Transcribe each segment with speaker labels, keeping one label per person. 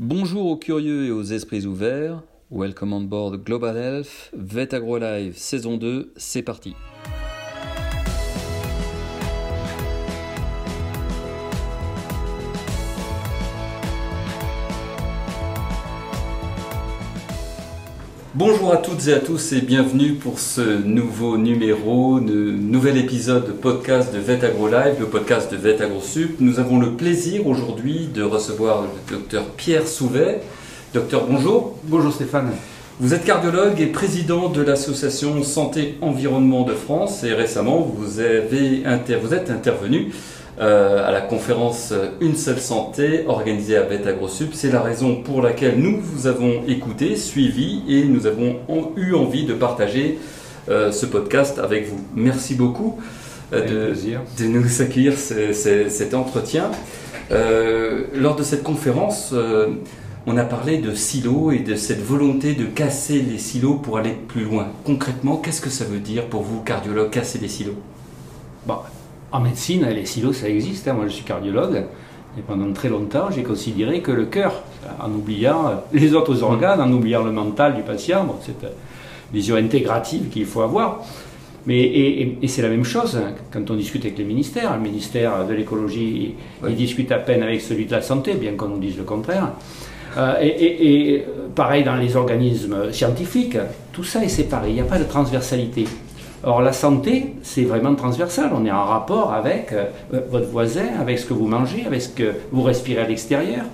Speaker 1: Bonjour aux curieux et aux esprits ouverts. Welcome on board Global Health, Vet Agro Live saison 2, c'est parti. Bonjour à toutes et à tous et bienvenue pour ce nouveau numéro, de nouvel épisode de podcast de Vet Agro Live, le podcast de Vet Agro Sup. Nous avons le plaisir aujourd'hui de recevoir le docteur Pierre Souvet. Docteur, bonjour.
Speaker 2: Bonjour Stéphane.
Speaker 1: Vous êtes cardiologue et président de l'association Santé Environnement de France et récemment vous, avez vous êtes intervenu euh, à la conférence Une seule santé organisée à Beta Grossup. C'est la raison pour laquelle nous vous avons écouté, suivi et nous avons eu envie de partager euh, ce podcast avec vous. Merci beaucoup
Speaker 2: euh,
Speaker 1: de, de, nous accueillir cet entretien. lors de cette conférence, on a parlé de silos et de cette volonté de casser les silos pour aller plus loin. Concrètement, qu'est-ce que ça veut dire pour vous, cardiologue, casser les silos?
Speaker 2: Bon, en médecine, les silos, ça existe. Hein. Moi, je suis cardiologue. Et pendant très longtemps, j'ai considéré que le cœur, en oubliant les autres organes, en oubliant le mental du patient, bon, c'est une vision intégrative qu'il faut avoir. Mais, et, c'est la même chose hein, quand on discute avec les ministères. Le ministère de l'écologie, il discute à peine avec celui de la santé, bien qu'on nous dise le contraire. Euh, et, et, pareil dans les organismes scientifiques, tout ça est séparé, il n'y a pas de transversalité. Or, la santé, c'est vraiment transversal. On est en rapport avec euh, votre voisin, avec ce que vous mangez, avec ce que vous respirez à l'extérieur.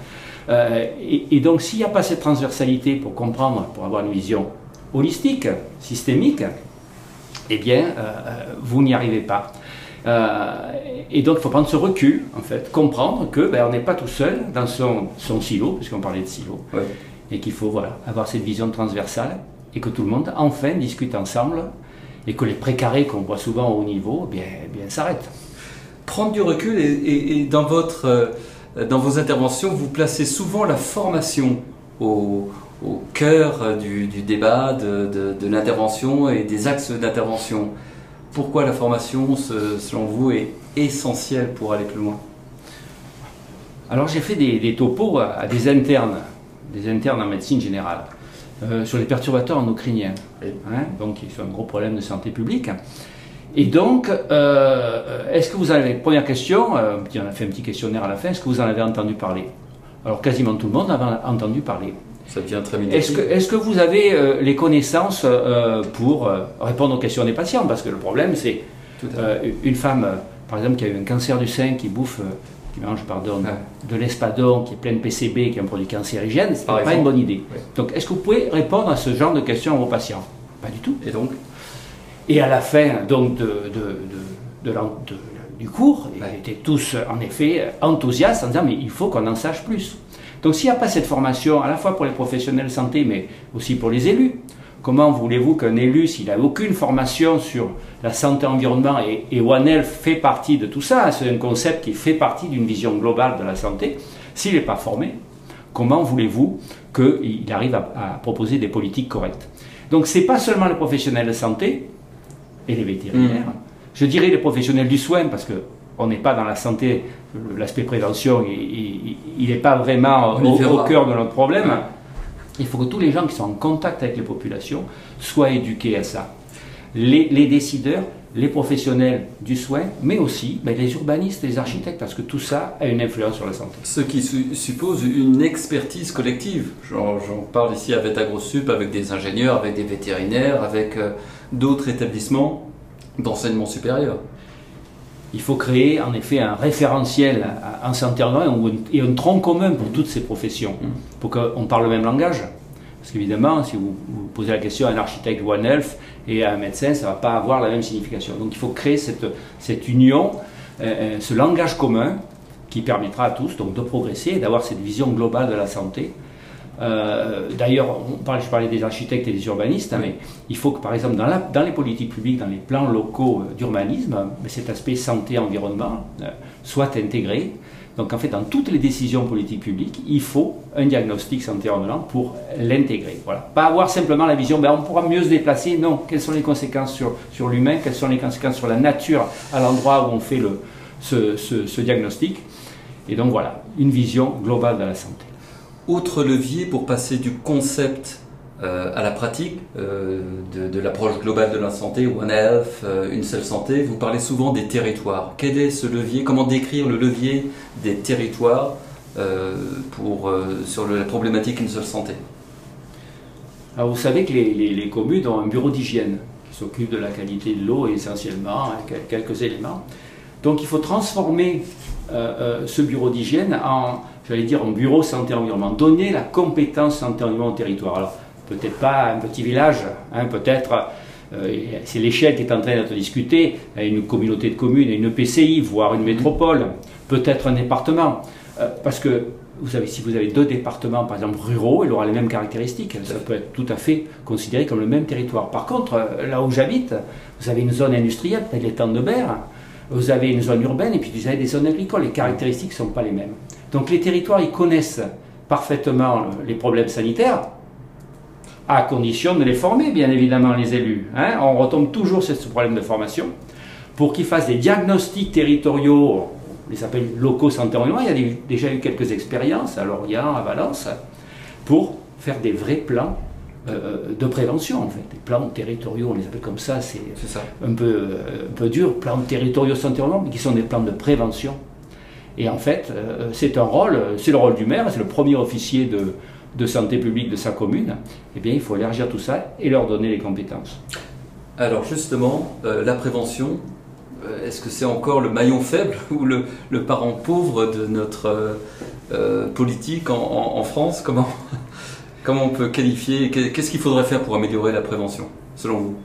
Speaker 2: Euh, et, donc, s'il n'y a pas cette transversalité pour comprendre, pour avoir une vision holistique, systémique, eh bien, euh, vous n'y arrivez pas. et donc, il faut prendre ce recul, en fait, comprendre que ben, on n'est pas tout seul dans son, son silo, puisqu'on parlait de silo, et qu'il faut voilà, avoir cette vision transversale, et que tout le monde, enfin, discute ensemble et que les précarés qu'on voit souvent au haut niveau, eh bien, eh bien s'arrêtent.
Speaker 1: Prendre du recul et, dans, votre, euh, dans vos interventions, vous placez souvent la formation au, au cœur du, débat, de, de, l'intervention et des axes d'intervention. Pourquoi la formation, selon vous, est essentielle pour aller plus loin?
Speaker 2: Alors j'ai fait des, des, topos à des internes, des internes en médecine générale. Euh, sur les perturbateurs endocriniens, hein, donc qui sont un gros problème de santé publique. Et donc, euh, est-ce que vous avez, première question, euh, on a fait un petit questionnaire à la fin, est-ce que vous en avez entendu parler? Alors quasiment tout le monde avait entendu parler.
Speaker 1: Ça devient très
Speaker 2: Est-ce que, est que, vous avez les connaissances pour répondre aux questions des patients? Parce que le problème, c'est une femme, par exemple, qui a eu un cancer du sein, qui bouffe qui mange pardon, de l'espadon qui est plein de PCB, qui est un produit cancérigène, ce n'est pas une bonne idée. Donc, est-ce que vous pouvez répondre à ce genre de questions à vos patients? Pas du tout.
Speaker 1: Et donc?
Speaker 2: Et à la fin donc, de, de, du cours, ils étaient tous en effet enthousiastes en disant mais il faut qu'on en sache plus. Donc s'il n'y a pas cette formation, à la fois pour les professionnels de santé, mais aussi pour les élus, Comment voulez-vous qu'un élu, s'il n'a aucune formation sur la santé environnement, et, et One Health fait partie de tout ça, c'est un concept qui fait partie d'une vision globale de la santé, s'il n'est pas formé, comment voulez-vous qu'il arrive à, travailler des politiques correctes? Donc ce n'est pas seulement les professionnels de santé et les vétérinaires, mmh. je dirais les professionnels du soin, parce que on n'est pas dans la santé, l'aspect prévention, il n'est pas vraiment au, au, cœur de notre problème. Il faut que tous les gens qui sont en contact avec les populations soient éduqués à ça. Les, décideurs, les professionnels du soin, mais aussi ben, les urbanistes, les architectes, parce que tout ça a une influence sur la santé.
Speaker 1: Ce qui suppose une expertise collective. J'en parle ici avec AgroSup, avec des ingénieurs, avec des vétérinaires, avec euh, d'autres établissements d'enseignement supérieur
Speaker 2: il faut créer en effet un référentiel en santé et un tronc commun pour toutes ces professions, mm. pour qu'on parle le même langage. Parce qu'évidemment, si vous, posez la question à un architecte One Health et à un médecin, ça ne va pas avoir la même signification. Donc il faut créer cette, cette union, euh, euh, ce langage commun qui permettra à tous donc, de progresser et d'avoir cette vision globale de la santé euh, d'ailleurs, je parlais des architectes et des urbanistes, hein, mais il faut que, par exemple, dans, les politiques publiques, dans les plans locaux euh, d'urbanisme, cet aspect santé-environnement euh, soit intégré. Donc, en fait, dans toutes les décisions politiques publiques, il faut un diagnostic santé-environnement pour l'intégrer. Voilà. Pas avoir simplement la vision, ben, on pourra mieux se déplacer. Non, quelles sont les conséquences sur, sur l'humain? Quelles sont les conséquences sur la nature à l'endroit où on fait le, ce, ce diagnostic? Et donc, voilà, une vision globale de la santé.
Speaker 1: Autre levier pour passer du concept euh, à la pratique euh, de, l'approche globale de la santé, One Health, euh, une seule santé. Vous parlez souvent des territoires. Quel est ce levier? Comment décrire le levier des territoires pour, sur la problématique une seule santé?
Speaker 2: Alors vous savez que les, les, communes ont un bureau d'hygiène qui s'occupe de la qualité de l'eau essentiellement, hein, quelques éléments. Donc il faut transformer ce bureau d'hygiène en, j'allais dire, en bureau santé-environnement, donner la compétence santé-environnement au territoire. Alors, peut-être pas un petit village, hein, peut-être euh, c'est l'échelle qui est en train d'être discutée, une communauté de communes, une PCI, voire une métropole, peut-être un département. Euh, parce que vous savez, si vous avez deux départements, par exemple ruraux, il aura les mêmes caractéristiques. Ça peut être tout à fait considéré comme le même territoire. Par contre, euh, là où j'habite, vous avez une zone industrielle, peut-être les de Berre, vous avez une zone urbaine et puis vous avez des zones agricoles. Les caractéristiques ne sont pas les mêmes. Donc les territoires, ils connaissent parfaitement les problèmes sanitaires, à condition de les former, bien évidemment, les élus. Hein. On retombe toujours sur ce problème de formation pour qu'ils fassent des diagnostics territoriaux, on les appelle locaux santé. Il y a déjà eu quelques expériences à Lorient, à Valence, pour faire des vrais plans euh, euh, de prévention, en fait. Des plans territoriaux, on les appelle comme ça, c'est un peu, euh, un peu dur, plans territoriaux santé environnement, mais qui sont des plans de prévention. Et en fait, c'est un rôle, c'est le rôle du maire, c'est le premier officier de, de santé publique de sa commune, eh bien, il faut élargir tout ça et leur donner les compétences.
Speaker 1: Alors justement, la prévention, est-ce que c'est encore le maillon faible ou le, parent pauvre de notre politique en, France? Comment, comment on peut qualifier Qu'est-ce qu'il faudrait faire pour améliorer la prévention, selon vous?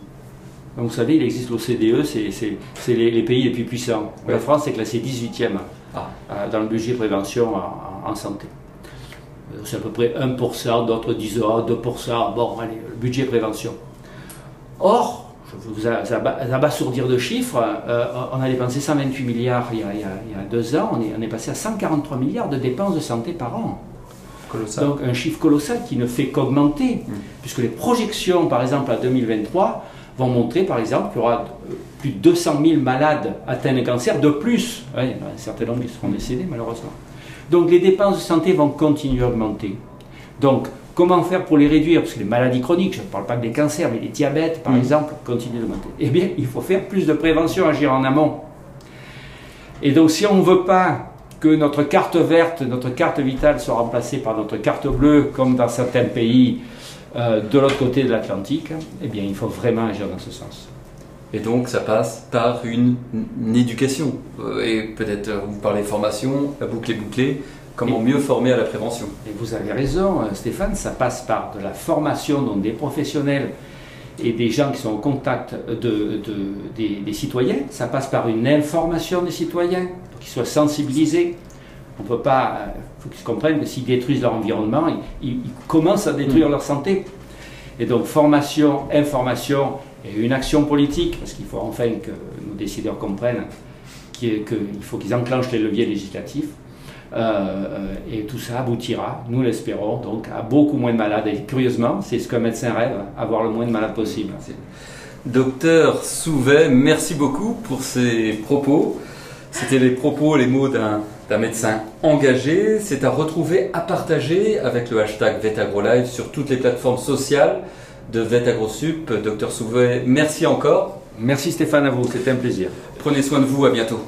Speaker 2: Vous savez, il existe l'OCDE, c'est les, pays les plus puissants. La France est classée 18e ah. dans le budget prévention en santé c'est à peu près 1%, d'autres disent 2%, ah, bon, allez, le budget prévention. Or, je vous abasourdir de chiffres, euh, on a dépensé 128 milliards il y, a, deux ans, on est, on est, passé à 143 milliards de dépenses de santé par an. Colossal. Donc un chiffre colossal qui ne fait qu'augmenter, mm. puisque les projections, par exemple, à 2023, vont montrer, par exemple, qu'il y aura euh, plus de 200 000 malades atteints de cancer de plus. il y en a un certain nombre qui seront décédés, malheureusement. Donc les dépenses de santé vont continuer à augmenter. Donc comment faire pour les réduire? Parce que les maladies chroniques, je ne parle pas des cancers, mais les diabètes par mm. exemple, continuent d'augmenter. Eh bien, il faut faire plus de prévention, agir en amont. Et donc si on ne veut pas que notre carte verte, notre carte vitale soit remplacée par notre carte bleue, comme dans certains pays euh, de l'autre côté de l'Atlantique, eh bien, il faut vraiment agir dans ce sens.
Speaker 1: Et donc ça passe par une, éducation. Euh, et peut-être euh, vous parlez formation, la boucle est bouclée. Comment mieux former à la prévention?
Speaker 2: Et vous avez raison, Stéphane, ça passe par de la formation donc des professionnels et des gens qui sont en contact de, des, citoyens. Ça passe par une information des citoyens, qu'ils soient sensibilisés. On peut pas. Il faut qu'ils comprennent que s'ils détruisent leur environnement, ils, commencent à détruire mm. leur santé. Et donc formation, information et une action politique, parce qu'il faut enfin que nos décideurs comprennent qu'il faut qu'ils enclenchent les leviers législatifs. Euh, euh, et tout ça aboutira, nous l'espérons, donc à beaucoup moins de malades. Et curieusement, c'est ce qu'un médecin rêve, avoir le moins de malades possible.
Speaker 1: Docteur Souvet, merci beaucoup pour ces propos. C'était les propos, les mots d'un médecin engagé. C'est à retrouver, à partager avec le hashtag VetAgroLive sur toutes les plateformes sociales de VetAgroSup. Docteur Souvet, merci encore.
Speaker 2: Merci Stéphane à vous, c'était un plaisir.
Speaker 1: Prenez soin de vous, à bientôt.